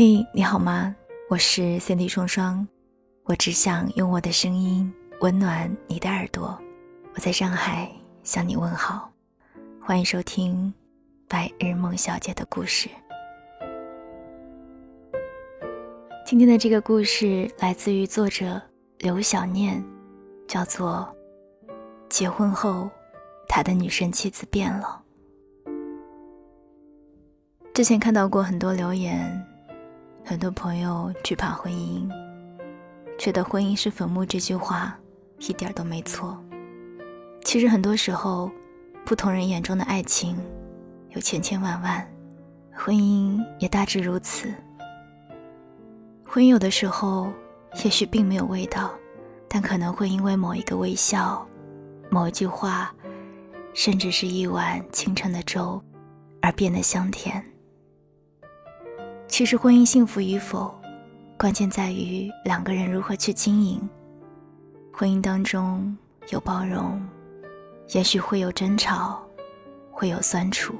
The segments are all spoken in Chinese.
嘿，你好吗？我是 Cindy 双双，我只想用我的声音温暖你的耳朵。我在上海向你问好，欢迎收听《白日梦小姐的故事》。今天的这个故事来自于作者刘小念，叫做《结婚后他的女神妻子变了》。之前看到过很多留言。很多朋友惧怕婚姻，觉得婚姻是坟墓，这句话一点都没错。其实很多时候，不同人眼中的爱情有千千万万，婚姻也大致如此。婚姻有的时候也许并没有味道，但可能会因为某一个微笑、某一句话，甚至是一碗清晨的粥，而变得香甜。其实婚姻幸福与否，关键在于两个人如何去经营。婚姻当中有包容，也许会有争吵，会有酸楚，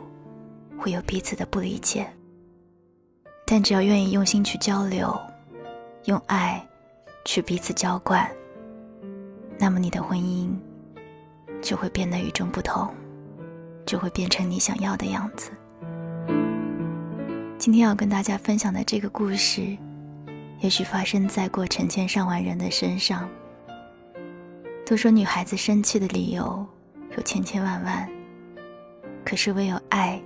会有彼此的不理解。但只要愿意用心去交流，用爱去彼此浇灌，那么你的婚姻就会变得与众不同，就会变成你想要的样子。今天要跟大家分享的这个故事，也许发生在过成千上万人的身上。都说女孩子生气的理由有千千万万，可是唯有爱，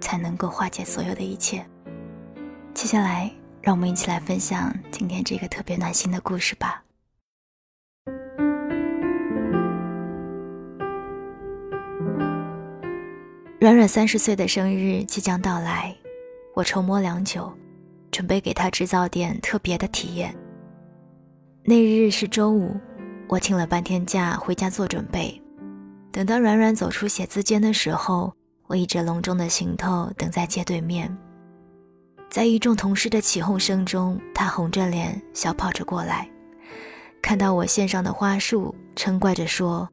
才能够化解所有的一切。接下来，让我们一起来分享今天这个特别暖心的故事吧。软软三十岁的生日即将到来。我筹摸良久，准备给他制造点特别的体验。那日是周五，我请了半天假回家做准备。等到软软走出写字间的时候，我倚着隆重的行头等在街对面。在一众同事的起哄声中，他红着脸小跑着过来，看到我献上的花束，嗔怪着说：“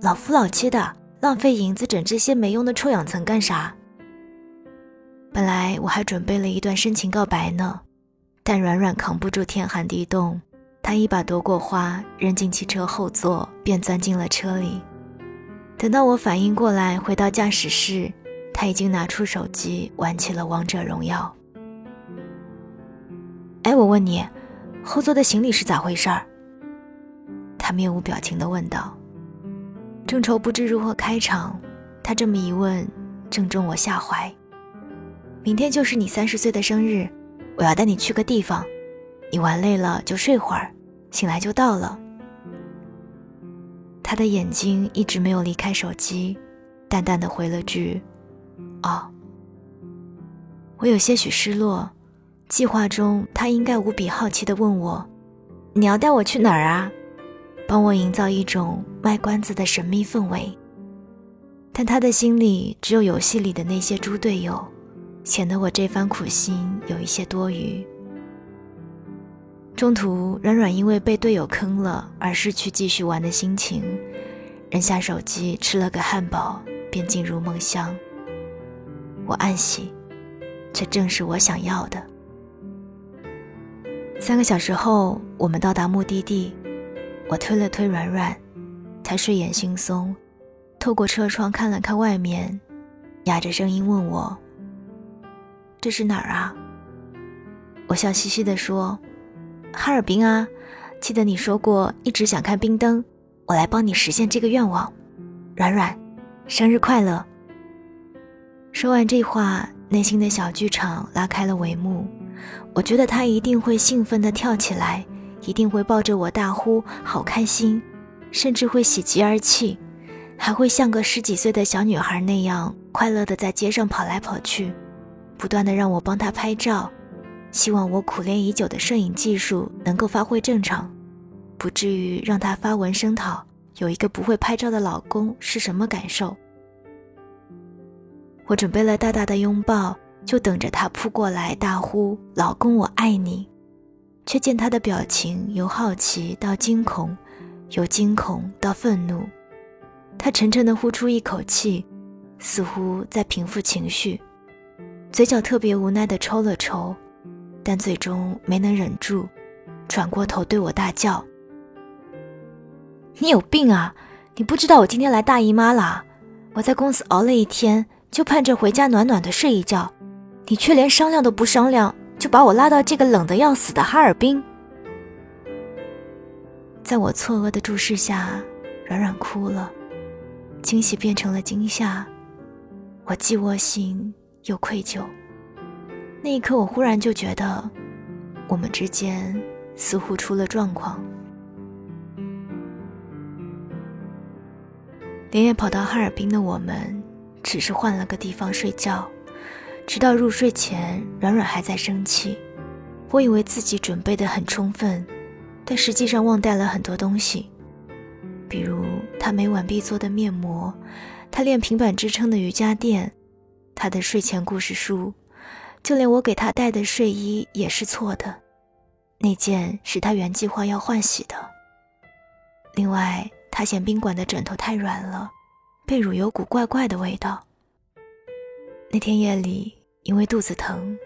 老夫老妻的，浪费银子整这些没用的臭氧层干啥？”本来我还准备了一段深情告白呢，但软软扛不住天寒地冻，他一把夺过花扔进汽车后座，便钻进了车里。等到我反应过来，回到驾驶室，他已经拿出手机玩起了王者荣耀。哎，我问你，后座的行李是咋回事儿？他面无表情地问道。正愁不知如何开场，他这么一问，正中我下怀。明天就是你三十岁的生日，我要带你去个地方，你玩累了就睡会儿，醒来就到了。他的眼睛一直没有离开手机，淡淡的回了句：“哦。”我有些许失落，计划中他应该无比好奇的问我：“你要带我去哪儿啊？”帮我营造一种卖关子的神秘氛围。但他的心里只有游戏里的那些猪队友。显得我这番苦心有一些多余。中途，软软因为被队友坑了而失去继续玩的心情，扔下手机吃了个汉堡，便进入梦乡。我暗喜，这正是我想要的。三个小时后，我们到达目的地，我推了推软软，他睡眼惺忪，透过车窗看了看外面，哑着声音问我。这是哪儿啊？我笑嘻嘻地说：“哈尔滨啊，记得你说过一直想看冰灯，我来帮你实现这个愿望。”软软，生日快乐！说完这话，内心的小剧场拉开了帷幕。我觉得他一定会兴奋地跳起来，一定会抱着我大呼“好开心”，甚至会喜极而泣，还会像个十几岁的小女孩那样快乐地在街上跑来跑去。不断的让我帮他拍照，希望我苦练已久的摄影技术能够发挥正常，不至于让他发文声讨有一个不会拍照的老公是什么感受。我准备了大大的拥抱，就等着他扑过来大呼“老公，我爱你”，却见他的表情由好奇到惊恐，由惊恐到愤怒，他沉沉的呼出一口气，似乎在平复情绪。嘴角特别无奈地抽了抽，但最终没能忍住，转过头对我大叫：“你有病啊！你不知道我今天来大姨妈啦？我在公司熬了一天，就盼着回家暖暖的睡一觉，你却连商量都不商量，就把我拉到这个冷得要死的哈尔滨。”在我错愕的注视下，软软哭了，惊喜变成了惊吓，我既窝心又愧疚。那一刻，我忽然就觉得，我们之间似乎出了状况。连夜跑到哈尔滨的我们，只是换了个地方睡觉，直到入睡前，软软还在生气。我以为自己准备的很充分。但实际上忘带了很多东西，比如他每晚必做的面膜，他练平板支撑的瑜伽垫，他的睡前故事书，就连我给他带的睡衣也是错的，那件是他原计划要换洗的。另外，他嫌宾馆的枕头太软了，被褥有股怪怪的味道。那天夜里，因为肚子疼，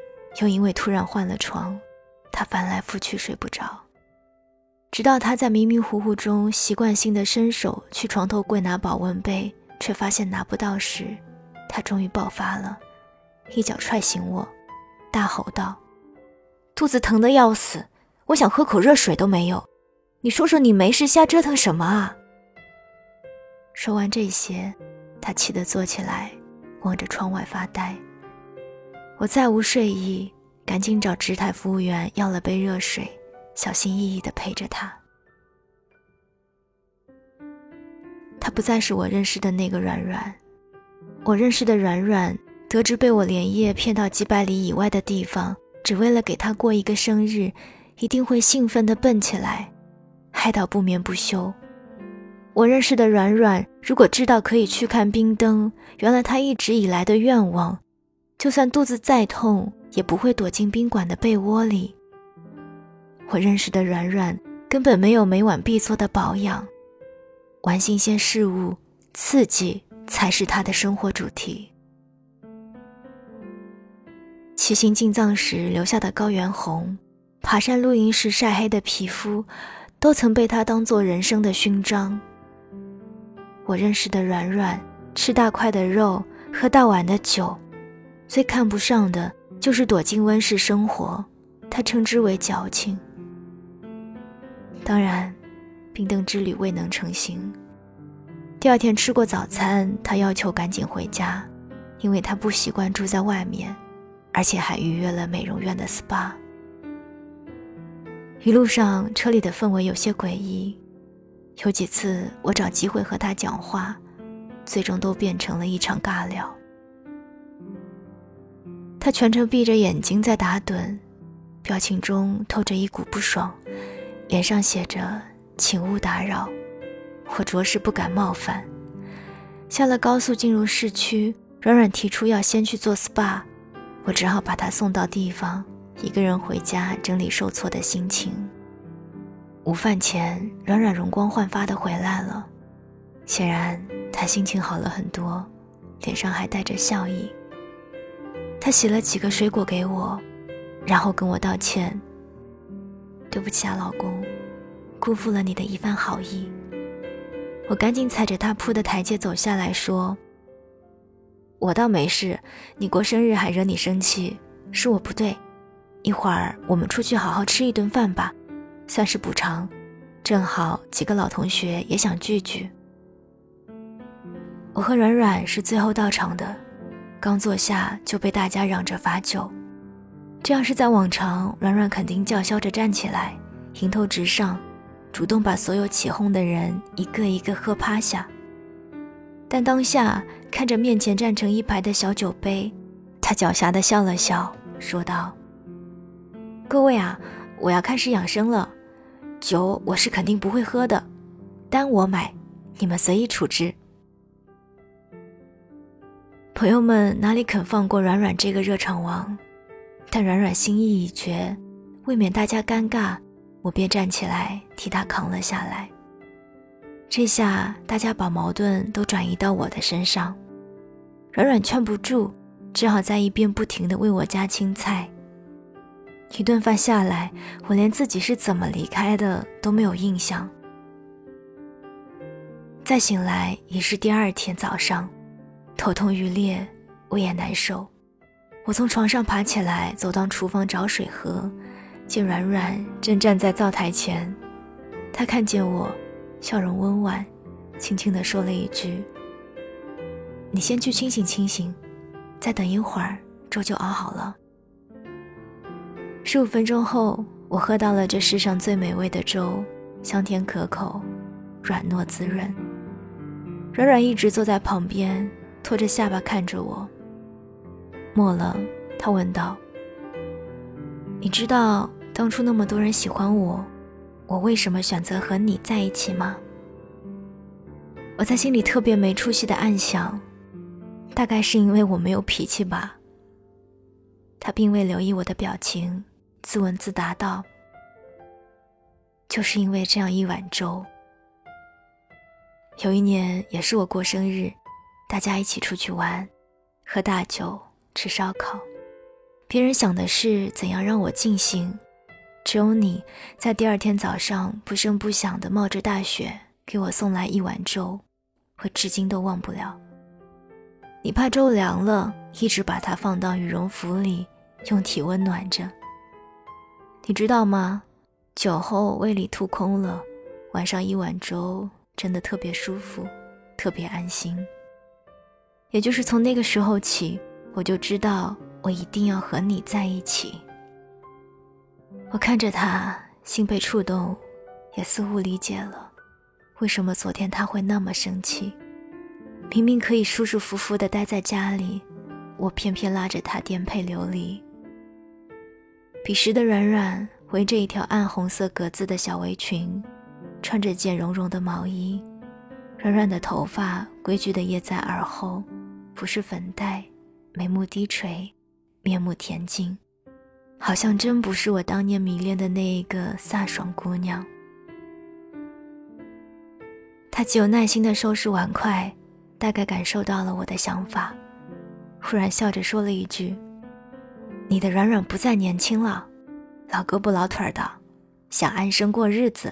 又因为突然换了床，他翻来覆去睡不着。直到他在迷迷糊糊中习惯性的伸手去床头柜拿保温杯，却发现拿不到时，他终于爆发了，一脚踹醒我，大吼道：“肚子疼得要死，我想喝口热水都没有，你说说你没事瞎折腾什么啊？”说完这些，他气得坐起来，望着窗外发呆。我再无睡意，赶紧找直台服务员要了杯热水。小心翼翼地陪着他。他不再是我认识的那个软软，我认识的软软，得知被我连夜骗到几百里以外的地方，只为了给他过一个生日，一定会兴奋地蹦起来，嗨到不眠不休。我认识的软软，如果知道可以去看冰灯，原来他一直以来的愿望，就算肚子再痛，也不会躲进宾馆的被窝里。我认识的软软根本没有每晚必做的保养，玩新鲜事物、刺激才是他的生活主题。骑行进藏时留下的高原红，爬山露营时晒黑的皮肤，都曾被他当做人生的勋章。我认识的软软吃大块的肉，喝大碗的酒，最看不上的就是躲进温室生活，他称之为矫情。当然，冰灯之旅未能成行。第二天吃过早餐，他要求赶紧回家，因为他不习惯住在外面，而且还预约了美容院的 SPA。一路上车里的氛围有些诡异，有几次我找机会和他讲话，最终都变成了一场尬聊。他全程闭着眼睛在打盹，表情中透着一股不爽。脸上写着“请勿打扰”，我着实不敢冒犯。下了高速进入市区，软软提出要先去做 SPA，我只好把她送到地方，一个人回家整理受挫的心情。午饭前，软软容光焕发的回来了，显然她心情好了很多，脸上还带着笑意。他洗了几个水果给我，然后跟我道歉。对不起啊，老公，辜负了你的一番好意。我赶紧踩着他铺的台阶走下来，说：“我倒没事，你过生日还惹你生气，是我不对。一会儿我们出去好好吃一顿饭吧，算是补偿。正好几个老同学也想聚聚。”我和软软是最后到场的，刚坐下就被大家嚷着罚酒。这要是在往常，软软肯定叫嚣着站起来，迎头直上，主动把所有起哄的人一个一个喝趴下。但当下看着面前站成一排的小酒杯，他狡黠地笑了笑，说道：“各位啊，我要开始养生了，酒我是肯定不会喝的，单我买，你们随意处置。”朋友们哪里肯放过软软这个热场王？但软软心意已决，未免大家尴尬，我便站起来替他扛了下来。这下大家把矛盾都转移到我的身上，软软劝不住，只好在一边不停地为我夹青菜。一顿饭下来，我连自己是怎么离开的都没有印象。再醒来已是第二天早上，头痛欲裂，胃也难受。我从床上爬起来，走到厨房找水喝，见软软正站在灶台前。他看见我，笑容温婉，轻轻地说了一句：“你先去清醒清醒，再等一会儿，粥就熬好了。”十五分钟后，我喝到了这世上最美味的粥，香甜可口，软糯滋润。软软一直坐在旁边，托着下巴看着我。末了，他问道：“你知道当初那么多人喜欢我，我为什么选择和你在一起吗？”我在心里特别没出息的暗想，大概是因为我没有脾气吧。他并未留意我的表情。自问自答道：“就是因为这样一碗粥。有一年也是我过生日，大家一起出去玩，喝大酒，吃烧烤。别人想的是怎样让我尽兴，只有你在第二天早上不声不响的冒着大雪给我送来一碗粥，我至今都忘不了。你怕粥凉了，一直把它放到羽绒服里，用体温暖着。”你知道吗？酒后胃里吐空了，晚上一碗粥真的特别舒服，特别安心。也就是从那个时候起，我就知道我一定要和你在一起。我看着他，心被触动，也似乎理解了为什么昨天他会那么生气。明明可以舒舒服服的待在家里，我偏偏拉着他颠沛流离。彼时的软软围着一条暗红色格子的小围裙，穿着件绒绒的毛衣，软软的头发规矩地掖在耳后，不是粉黛，眉目低垂，面目恬静，好像真不是我当年迷恋的那一个飒爽姑娘。她极有耐心地收拾碗筷，大概感受到了我的想法，忽然笑着说了一句。你的软软不再年轻了，老胳膊老腿的，想安生过日子。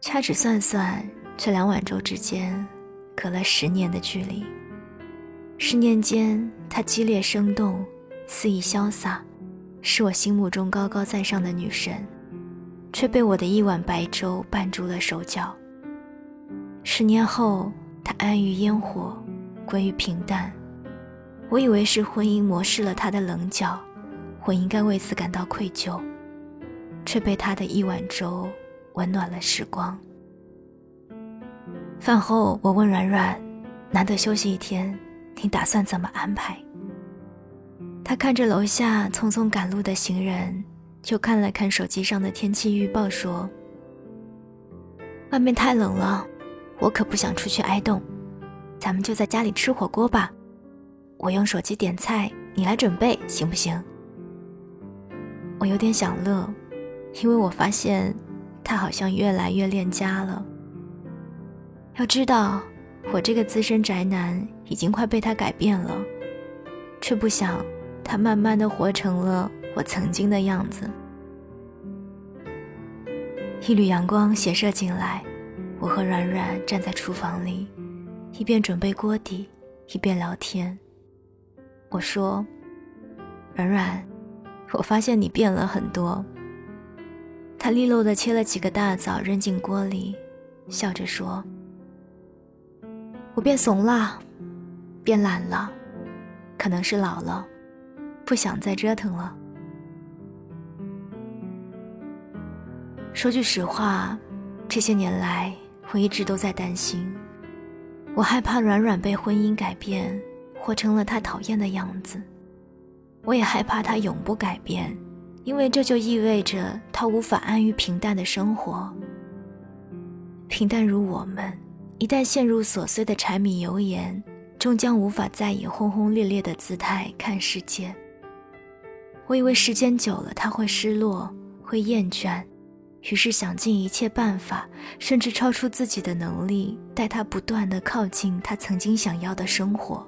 掐指算算，这两碗粥之间隔了十年的距离。十年间，她激烈生动，肆意潇洒，是我心目中高高在上的女神，却被我的一碗白粥绊住了手脚。十年后，她安于烟火，归于平淡。我以为是婚姻磨蚀了他的棱角，我应该为此感到愧疚，却被他的一碗粥温暖了时光。饭后，我问软软：“难得休息一天，你打算怎么安排？”他看着楼下匆匆赶路的行人，又看了看手机上的天气预报，说：“外面太冷了，我可不想出去挨冻，咱们就在家里吃火锅吧。”我用手机点菜，你来准备，行不行？我有点想乐，因为我发现他好像越来越恋家了。要知道，我这个资深宅男已经快被他改变了，却不想他慢慢的活成了我曾经的样子。一缕阳光斜射进来，我和软软站在厨房里，一边准备锅底，一边聊天。我说：“软软，我发现你变了很多。”他利落的切了几个大枣扔进锅里，笑着说：“我变怂了，变懒了，可能是老了，不想再折腾了。”说句实话，这些年来我一直都在担心，我害怕软软被婚姻改变。活成了他讨厌的样子，我也害怕他永不改变，因为这就意味着他无法安于平淡的生活。平淡如我们，一旦陷入琐碎的柴米油盐，终将无法再以轰轰烈烈的姿态看世界。我以为时间久了他会失落，会厌倦，于是想尽一切办法，甚至超出自己的能力，带他不断的靠近他曾经想要的生活。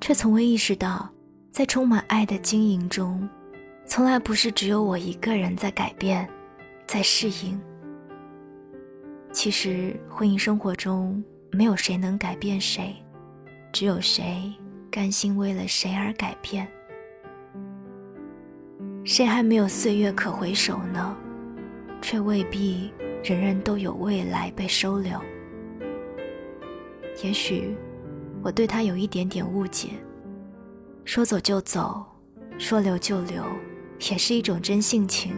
却从未意识到，在充满爱的经营中，从来不是只有我一个人在改变，在适应。其实，婚姻生活中没有谁能改变谁，只有谁甘心为了谁而改变。谁还没有岁月可回首呢？却未必人人都有未来被收留。也许我对他有一点点误解，说走就走，说留就留，也是一种真性情。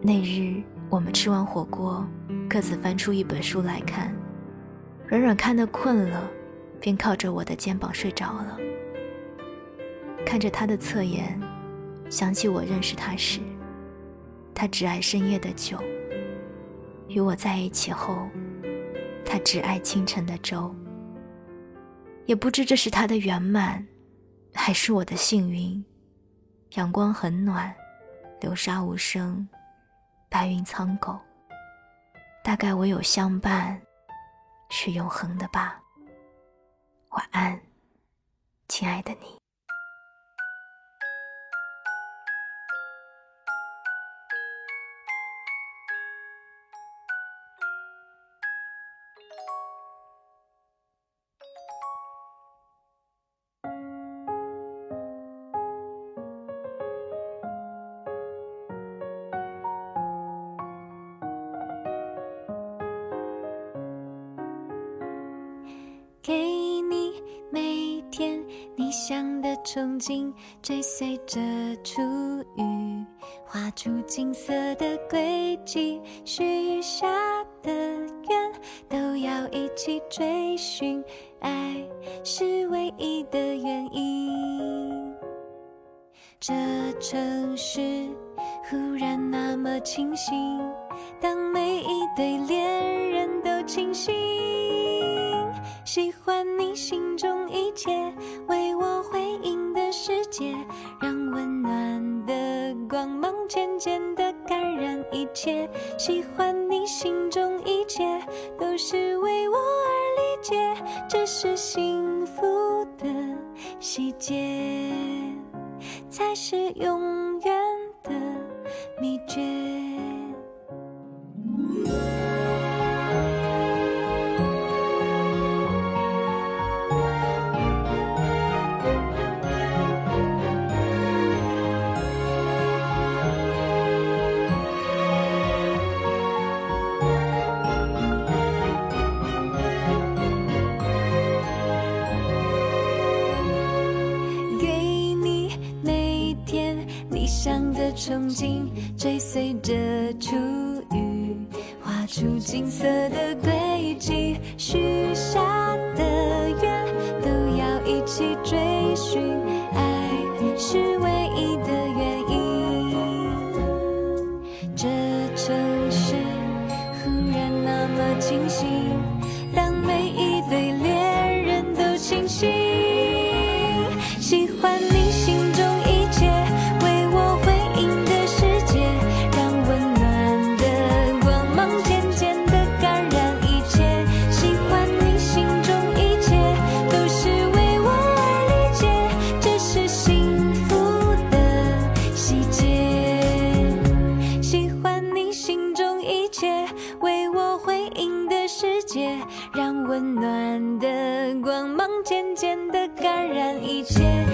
那日我们吃完火锅，各自翻出一本书来看，软软看得困了，便靠着我的肩膀睡着了。看着他的侧颜，想起我认识他时，他只爱深夜的酒；与我在一起后。他只爱清晨的粥，也不知这是他的圆满，还是我的幸运。阳光很暖，流沙无声，白云苍狗。大概唯有相伴，是永恒的吧。晚安，亲爱的你。给你每天理想的憧憬，追随着初遇，画出金色的轨迹。许下的愿都要一起追寻，爱是唯一的原因。这城市忽然那么清醒，出金色。让温暖的光芒渐渐的感染一切，